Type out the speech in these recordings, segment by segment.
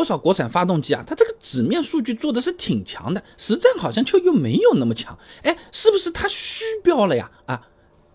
不少国产发动机啊，它这个纸面数据做的是挺强的，实战好像却又没有那么强。哎，是不是它虚标了呀？啊？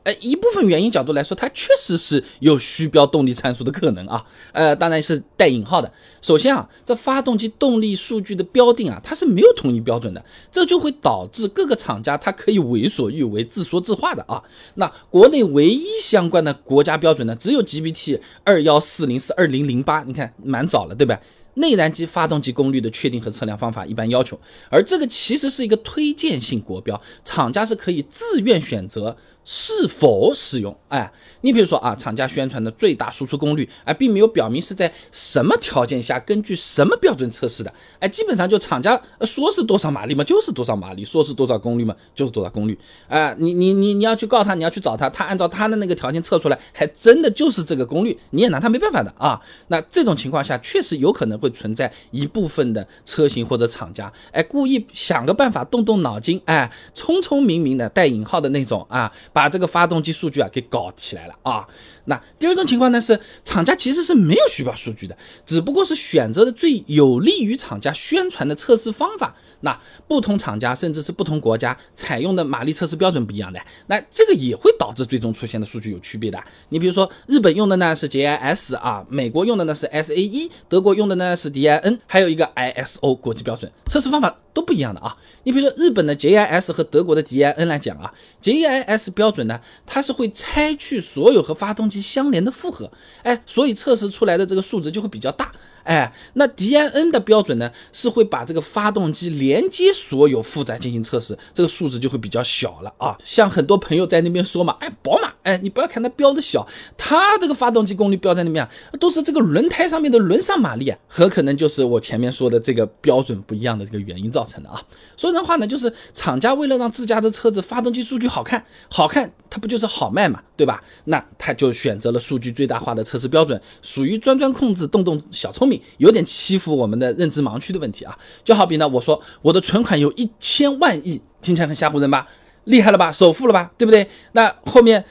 哎，一部分原因角度来说，它确实是有虚标动力参数的可能啊。呃，当然是带引号的。首先啊，这发动机动力数据的标定啊，它是没有统一标准的，这就会导致各个厂家它可以为所欲为、自说自话的啊。那国内唯一相关的国家标准呢，只有 GBT 二幺四零四二零零八，你看蛮早了，对吧？内燃机发动机功率的确定和测量方法一般要求，而这个其实是一个推荐性国标，厂家是可以自愿选择是否使用。哎，你比如说啊，厂家宣传的最大输出功率，哎，并没有表明是在什么条件下根据什么标准测试的。哎，基本上就厂家说是多少马力嘛，就是多少马力；说是多少功率嘛，就是多少功率。哎，你你你你要去告他，你要去找他，他按照他的那个条件测出来，还真的就是这个功率，你也拿他没办法的啊。那这种情况下，确实有可能。会存在一部分的车型或者厂家，哎，故意想个办法，动动脑筋，哎，聪聪明明的带引号的那种啊，把这个发动机数据啊给搞起来了啊。那第二种情况呢是，厂家其实是没有虚报数据的，只不过是选择的最有利于厂家宣传的测试方法。那不同厂家甚至是不同国家采用的马力测试标准不一样的，那这个也会导致最终出现的数据有区别的。你比如说，日本用的呢是 JIS 啊，美国用的呢是 SAE，德国用的呢是 DIN，还有一个 ISO 国际标准，测试方法都不一样的啊。你比如说日本的 JIS 和德国的 DIN 来讲啊，JIS 标准呢，它是会拆去所有和发动机相连的负荷，哎，所以测试出来的这个数值就会比较大。哎，那 DIN 的标准呢，是会把这个发动机连接所有负载进行测试，这个数值就会比较小了啊。像很多朋友在那边说嘛，哎，宝马，哎，你不要看它标的小，它这个发动机功率标在那边啊，都是这个轮胎上面的轮上马力啊，很可能就是我前面说的这个标准不一样的这个原因造成的啊。说人话呢，就是厂家为了让自家的车子发动机数据好看，好看，它不就是好卖嘛，对吧？那他就选择了数据最大化的测试标准，属于专专控制，动动小聪明。有点欺负我们的认知盲区的问题啊，就好比呢，我说我的存款有一千万亿，听起来很吓唬人吧？厉害了吧？首富了吧？对不对？那后面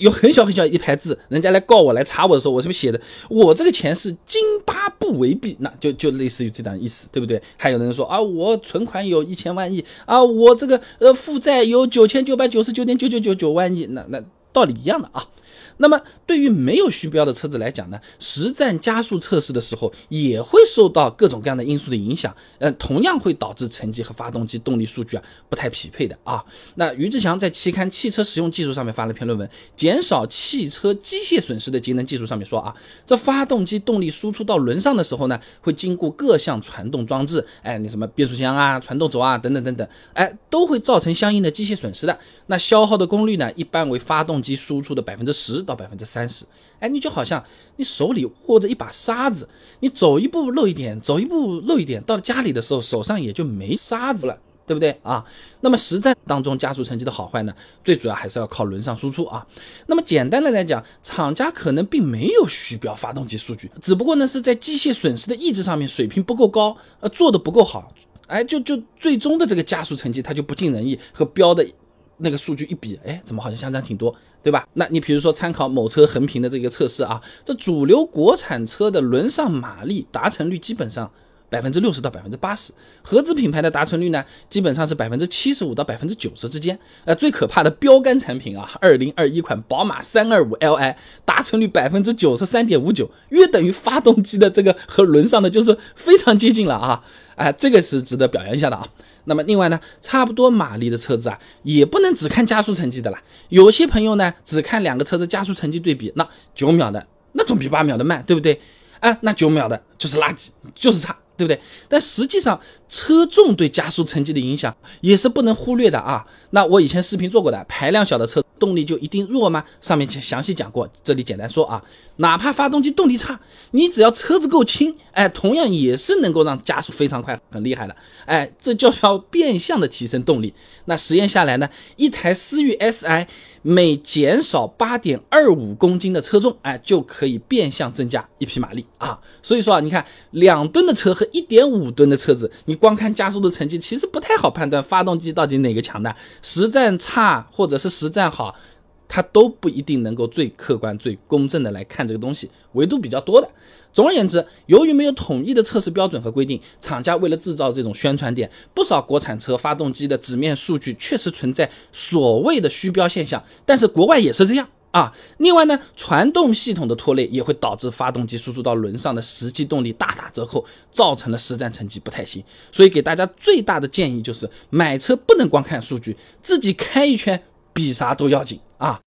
有很小很小一排字，人家来告我来查我的时候，我是不是写的，我这个钱是津巴布韦币，那就就类似于这样意思，对不对？还有人说啊，我存款有一千万亿啊，我这个呃负债有九千九百九十九点九九九九万亿，那那道理一样的啊。那么对于没有虚标的车子来讲呢，实战加速测试的时候也会受到各种各样的因素的影响，嗯，同样会导致成绩和发动机动力数据啊不太匹配的啊。那于志强在期刊《汽车实用技术》上面发了篇论文，《减少汽车机械损失的节能技术》上面说啊，这发动机动力输出到轮上的时候呢，会经过各项传动装置，哎，你什么变速箱啊、传动轴啊等等等等，哎，都会造成相应的机械损失的。那消耗的功率呢，一般为发动机输出的百分之十。到百分之三十，哎，你就好像你手里握着一把沙子，你走一步漏一点，走一步漏一点，到了家里的时候手上也就没沙子了，对不对啊？那么实战当中加速成绩的好坏呢，最主要还是要靠轮上输出啊。那么简单的来讲，厂家可能并没有虚标发动机数据，只不过呢是在机械损失的抑制上面水平不够高，呃，做的不够好，哎，就就最终的这个加速成绩它就不尽人意，和标的。那个数据一比，哎，怎么好像相差挺多，对吧？那你比如说参考某车横屏的这个测试啊，这主流国产车的轮上马力达成率基本上百分之六十到百分之八十，合资品牌的达成率呢，基本上是百分之七十五到百分之九十之间。呃，最可怕的标杆产品啊，二零二一款宝马三二五 Li 达成率百分之九十三点五九，约等于发动机的这个和轮上的就是非常接近了啊！哎，这个是值得表扬一下的啊。那么另外呢，差不多马力的车子啊，也不能只看加速成绩的啦。有些朋友呢，只看两个车子加速成绩对比，那九秒的那总比八秒的慢，对不对？啊，那九秒的就是垃圾，就是差，对不对？但实际上，车重对加速成绩的影响也是不能忽略的啊。那我以前视频做过的，排量小的车。动力就一定弱吗？上面详细讲过，这里简单说啊，哪怕发动机动力差，你只要车子够轻，哎，同样也是能够让加速非常快，很厉害的，哎，这就要变相的提升动力。那实验下来呢，一台思域 Si 每减少八点二五公斤的车重，哎，就可以变相增加一匹马力啊。所以说啊，你看两吨的车和一点五吨的车子，你光看加速的成绩，其实不太好判断发动机到底哪个强大，实战差或者是实战好。它都不一定能够最客观、最公正的来看这个东西，维度比较多的。总而言之，由于没有统一的测试标准和规定，厂家为了制造这种宣传点，不少国产车发动机的纸面数据确实存在所谓的虚标现象。但是国外也是这样啊。另外呢，传动系统的拖累也会导致发动机输出到轮上的实际动力大打折扣，造成了实战成绩不太行。所以给大家最大的建议就是，买车不能光看数据，自己开一圈比啥都要紧啊。